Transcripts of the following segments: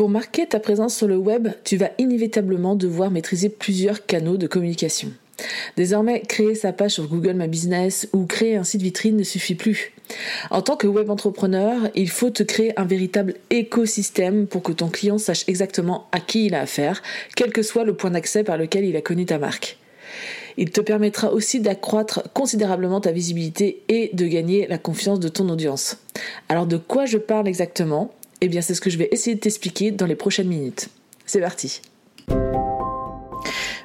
Pour marquer ta présence sur le web, tu vas inévitablement devoir maîtriser plusieurs canaux de communication. Désormais, créer sa page sur Google My Business ou créer un site vitrine ne suffit plus. En tant que web entrepreneur, il faut te créer un véritable écosystème pour que ton client sache exactement à qui il a affaire, quel que soit le point d'accès par lequel il a connu ta marque. Il te permettra aussi d'accroître considérablement ta visibilité et de gagner la confiance de ton audience. Alors de quoi je parle exactement? Eh bien c'est ce que je vais essayer de t'expliquer dans les prochaines minutes. C'est parti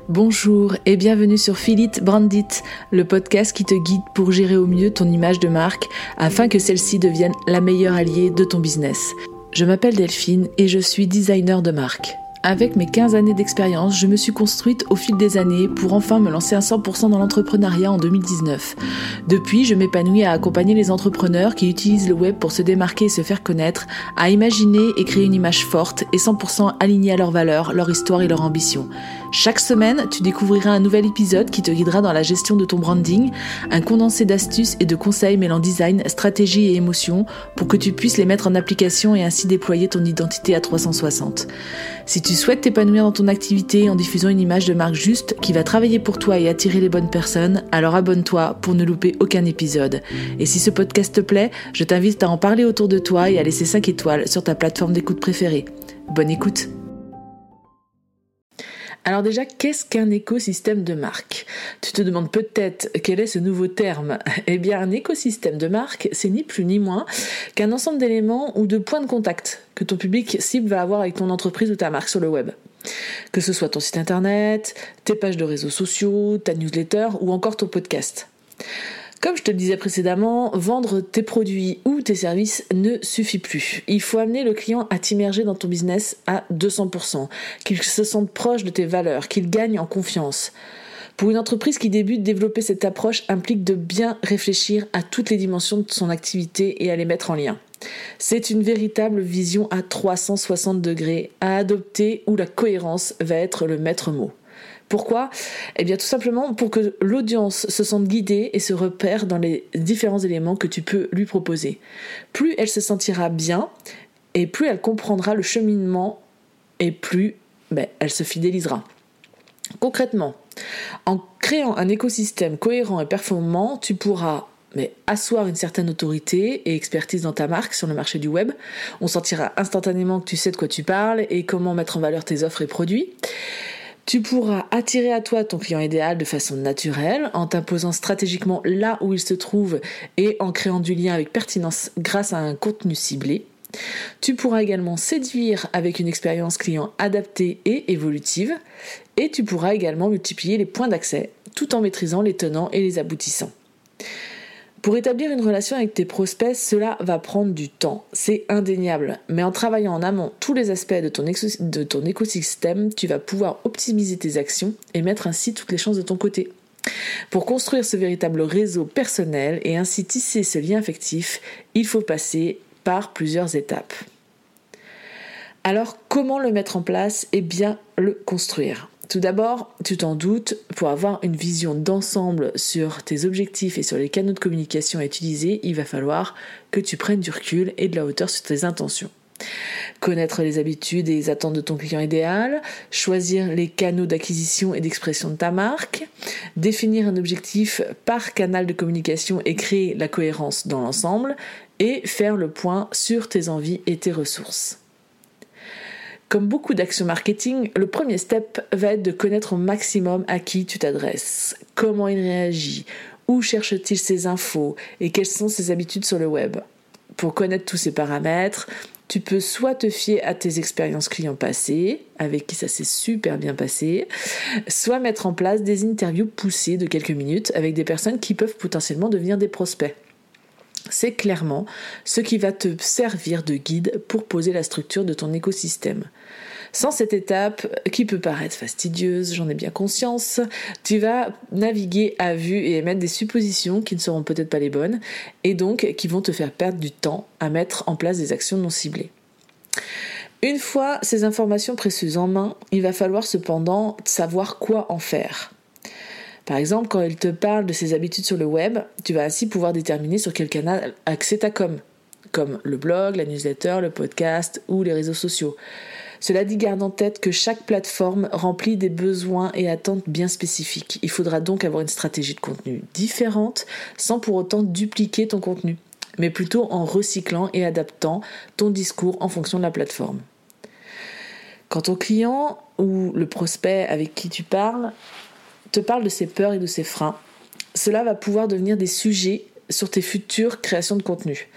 Bonjour et bienvenue sur Philip Brandit, le podcast qui te guide pour gérer au mieux ton image de marque afin que celle-ci devienne la meilleure alliée de ton business. Je m'appelle Delphine et je suis designer de marque. Avec mes 15 années d'expérience, je me suis construite au fil des années pour enfin me lancer à 100% dans l'entrepreneuriat en 2019. Depuis, je m'épanouis à accompagner les entrepreneurs qui utilisent le web pour se démarquer et se faire connaître, à imaginer et créer une image forte et 100% alignée à leurs valeurs, leur histoire et leur ambition. Chaque semaine, tu découvriras un nouvel épisode qui te guidera dans la gestion de ton branding, un condensé d'astuces et de conseils mêlant design, stratégie et émotion pour que tu puisses les mettre en application et ainsi déployer ton identité à 360. Si tu souhaites t'épanouir dans ton activité en diffusant une image de marque juste qui va travailler pour toi et attirer les bonnes personnes, alors abonne-toi pour ne louper aucun épisode. Et si ce podcast te plaît, je t'invite à en parler autour de toi et à laisser 5 étoiles sur ta plateforme d'écoute préférée. Bonne écoute alors déjà, qu'est-ce qu'un écosystème de marque? Tu te demandes peut-être quel est ce nouveau terme Eh bien, un écosystème de marque, c'est ni plus ni moins qu'un ensemble d'éléments ou de points de contact que ton public cible va avoir avec ton entreprise ou ta marque sur le web. Que ce soit ton site internet, tes pages de réseaux sociaux, ta newsletter ou encore ton podcast. Comme je te le disais précédemment, vendre tes produits ou tes services ne suffit plus. Il faut amener le client à t'immerger dans ton business à 200%, qu'il se sente proche de tes valeurs, qu'il gagne en confiance. Pour une entreprise qui débute, développer cette approche implique de bien réfléchir à toutes les dimensions de son activité et à les mettre en lien. C'est une véritable vision à 360 degrés à adopter où la cohérence va être le maître mot. Pourquoi? Eh bien tout simplement pour que l'audience se sente guidée et se repère dans les différents éléments que tu peux lui proposer. Plus elle se sentira bien et plus elle comprendra le cheminement et plus ben, elle se fidélisera. Concrètement, en créant un écosystème cohérent et performant, tu pourras asseoir une certaine autorité et expertise dans ta marque sur le marché du web. On sentira instantanément que tu sais de quoi tu parles et comment mettre en valeur tes offres et produits. Tu pourras attirer à toi ton client idéal de façon naturelle en t'imposant stratégiquement là où il se trouve et en créant du lien avec pertinence grâce à un contenu ciblé. Tu pourras également séduire avec une expérience client adaptée et évolutive et tu pourras également multiplier les points d'accès tout en maîtrisant les tenants et les aboutissants. Pour établir une relation avec tes prospects, cela va prendre du temps, c'est indéniable. Mais en travaillant en amont tous les aspects de ton, écosystème, tu vas pouvoir optimiser tes actions et mettre ainsi toutes les chances de ton côté. Pour construire ce véritable réseau personnel et ainsi tisser ce lien affectif, il faut passer par plusieurs étapes. Alors comment le mettre en place? Et bien le construire tout d'abord, tu t'en doutes, pour avoir une vision d'ensemble sur tes objectifs et sur les canaux de communication à utiliser, il va falloir que tu prennes du recul et de la hauteur sur tes intentions. Connaître les habitudes et les attentes de ton client idéal, choisir les canaux d'acquisition et d'expression de ta marque, définir un objectif par canal de communication et créer la cohérence dans l'ensemble, et faire le point sur tes envies et tes ressources. Comme beaucoup d'actions marketing, le premier step va être de connaître au maximum à qui tu t'adresses, comment il réagit, où cherche-t-il ses infos et quelles sont ses habitudes sur le web. Pour connaître tous ces paramètres, tu peux soit te fier à tes expériences clients passées, avec qui ça s'est super bien passé, soit mettre en place des interviews poussées de quelques minutes avec des personnes qui peuvent potentiellement devenir des prospects. C'est clairement ce qui va te servir de guide pour poser la structure de ton écosystème. Sans cette étape, qui peut paraître fastidieuse, j'en ai bien conscience, tu vas naviguer à vue et émettre des suppositions qui ne seront peut-être pas les bonnes, et donc qui vont te faire perdre du temps à mettre en place des actions non ciblées. Une fois ces informations précieuses en main, il va falloir cependant savoir quoi en faire. Par exemple, quand il te parle de ses habitudes sur le web, tu vas ainsi pouvoir déterminer sur quel canal accès ta com, comme le blog, la newsletter, le podcast ou les réseaux sociaux. Cela dit, garde en tête que chaque plateforme remplit des besoins et attentes bien spécifiques. Il faudra donc avoir une stratégie de contenu différente sans pour autant dupliquer ton contenu, mais plutôt en recyclant et adaptant ton discours en fonction de la plateforme. Quand ton client ou le prospect avec qui tu parles parle de ses peurs et de ses freins, cela va pouvoir devenir des sujets sur tes futures créations de contenu.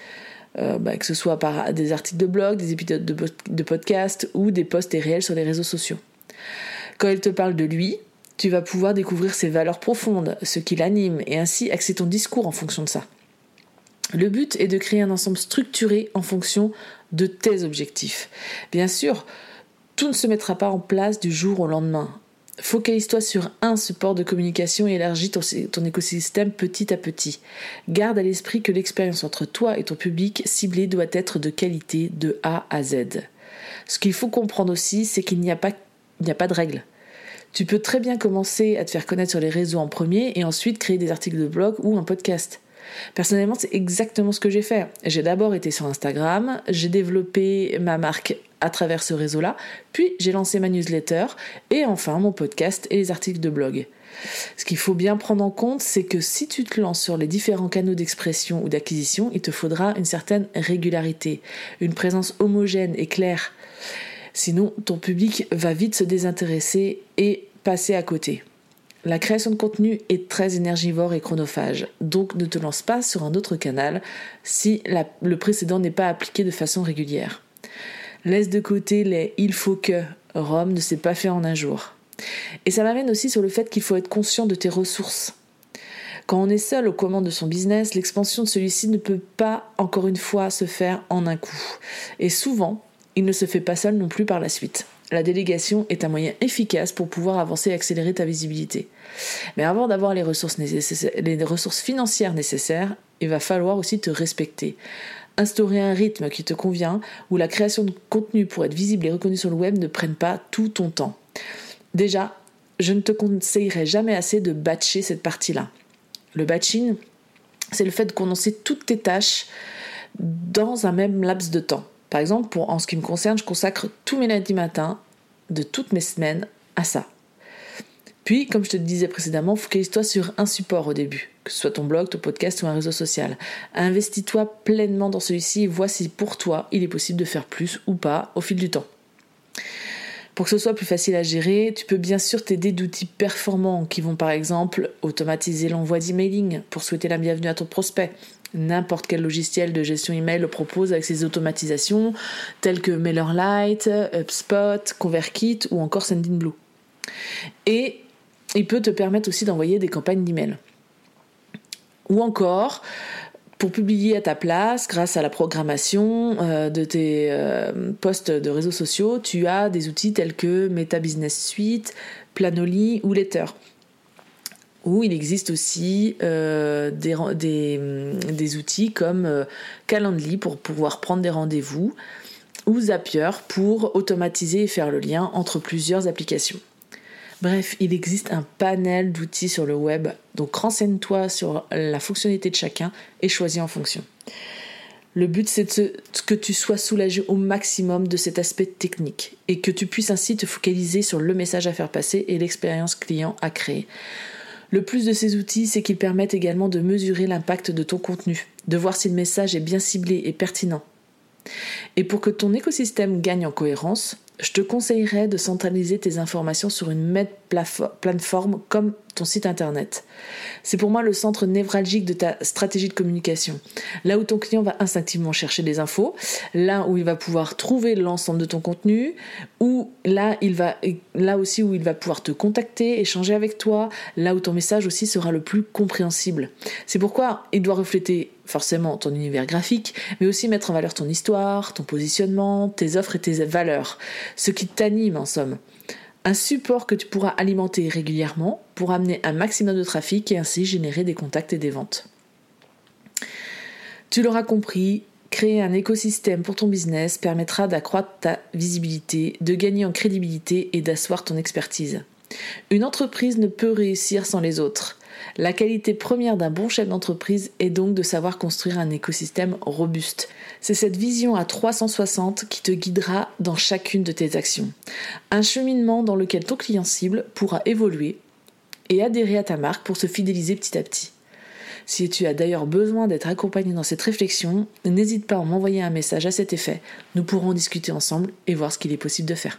Euh, bah, que ce soit par des articles de blog, des épisodes de, de podcast ou des posts et réels sur les réseaux sociaux. Quand il te parle de lui, tu vas pouvoir découvrir ses valeurs profondes, ce qui l'anime, et ainsi axer ton discours en fonction de ça. Le but est de créer un ensemble structuré en fonction de tes objectifs. Bien sûr, tout ne se mettra pas en place du jour au lendemain. Focalise-toi sur un support de communication et élargis ton, écosystème petit à petit. Garde à l'esprit que l'expérience entre toi et ton public ciblé doit être de qualité de A à Z. Ce qu'il faut comprendre aussi, c'est qu'il n'y a, pas, a pas de règle. Tu peux très bien commencer à te faire connaître sur les réseaux en premier et ensuite créer des articles de blog ou un podcast. Personnellement, c'est exactement ce que j'ai fait. J'ai d'abord été sur Instagram, j'ai développé ma marque à travers ce réseau-là, puis j'ai lancé ma newsletter et enfin mon podcast et les articles de blog. Ce qu'il faut bien prendre en compte, c'est que si tu te lances sur les différents canaux d'expression ou d'acquisition, il te faudra une certaine régularité, une présence homogène et claire. Sinon, ton public va vite se désintéresser et passer à côté. La création de contenu est très énergivore et chronophage, donc ne te lance pas sur un autre canal si le précédent n'est pas appliqué de façon régulière. Laisse de côté les il faut que Rome ne s'est pas fait en un jour. Et ça m'amène aussi sur le fait qu'il faut être conscient de tes ressources. Quand on est seul aux commandes de son business, l'expansion de celui-ci ne peut pas, encore une fois, se faire en un coup. Et souvent, il ne se fait pas seul non plus par la suite. La délégation est un moyen efficace pour pouvoir avancer et accélérer ta visibilité. Mais avant d'avoir les ressources, les ressources financières nécessaires, il va falloir aussi te respecter instaurer un rythme qui te convient, où la création de contenu pour être visible et reconnu sur le web ne prenne pas tout ton temps. Déjà, je ne te conseillerais jamais assez de batcher cette partie-là. Le batching, c'est le fait de condenser toutes tes tâches dans un même laps de temps. Par exemple, pour, en ce qui me concerne, je consacre tous mes lundis matins de toutes mes semaines à ça. Puis, comme je te disais précédemment, focalise-toi sur un support au début, que ce soit ton blog, ton podcast ou un réseau social. Investis-toi pleinement dans celui-ci et vois si pour toi il est possible de faire plus ou pas au fil du temps. Pour que ce soit plus facile à gérer, tu peux bien sûr t'aider d'outils performants qui vont par exemple automatiser l'envoi d'emailing pour souhaiter la bienvenue à ton prospect. N'importe quel logiciel de gestion email le propose avec ses automatisations telles que MailerLite, HubSpot, ConvertKit ou encore Sendinblue. Et il peut te permettre aussi d'envoyer des campagnes d'email. Ou encore, pour publier à ta place, grâce à la programmation euh, de tes euh, posts de réseaux sociaux, tu as des outils tels que Meta Business Suite, Planoly ou Letter. Ou il existe aussi euh, des, des, outils comme Calendly pour pouvoir prendre des rendez-vous ou Zapier pour automatiser et faire le lien entre plusieurs applications. Bref, il existe un panel d'outils sur le web, donc renseigne-toi sur la fonctionnalité de chacun et choisis en fonction. Le but, c'est que tu sois soulagé au maximum de cet aspect technique et que tu puisses ainsi te focaliser sur le message à faire passer et l'expérience client à créer. Le plus de ces outils, c'est qu'ils permettent également de mesurer l'impact de ton contenu, de voir si le message est bien ciblé et pertinent. Et pour que ton écosystème gagne en cohérence, je te conseillerais de centraliser tes informations sur une même plateforme comme ton site internet. C'est pour moi le centre névralgique de ta stratégie de communication. Là où ton client va instinctivement chercher des infos, là où il va pouvoir trouver l'ensemble de ton contenu, là, il va, là aussi où il va pouvoir te contacter, échanger avec toi, là où ton message aussi sera le plus compréhensible. C'est pourquoi il doit refléter forcément ton univers graphique, mais aussi mettre en valeur ton histoire, ton positionnement, tes offres et tes valeurs, ce qui t'anime en somme. Un support que tu pourras alimenter régulièrement pour amener un maximum de trafic et ainsi générer des contacts et des ventes. Tu l'auras compris, créer un écosystème pour ton business permettra d'accroître ta visibilité, de gagner en crédibilité et d'asseoir ton expertise. Une entreprise ne peut réussir sans les autres. La qualité première d'un bon chef d'entreprise est donc de savoir construire un écosystème robuste. C'est cette vision à 360 qui te guidera dans chacune de tes actions. Un cheminement dans lequel ton client cible pourra évoluer et adhérer à ta marque pour se fidéliser petit à petit. Si tu as d'ailleurs besoin d'être accompagné dans cette réflexion, n'hésite pas à m'envoyer un message à cet effet. Nous pourrons discuter ensemble et voir ce qu'il est possible de faire.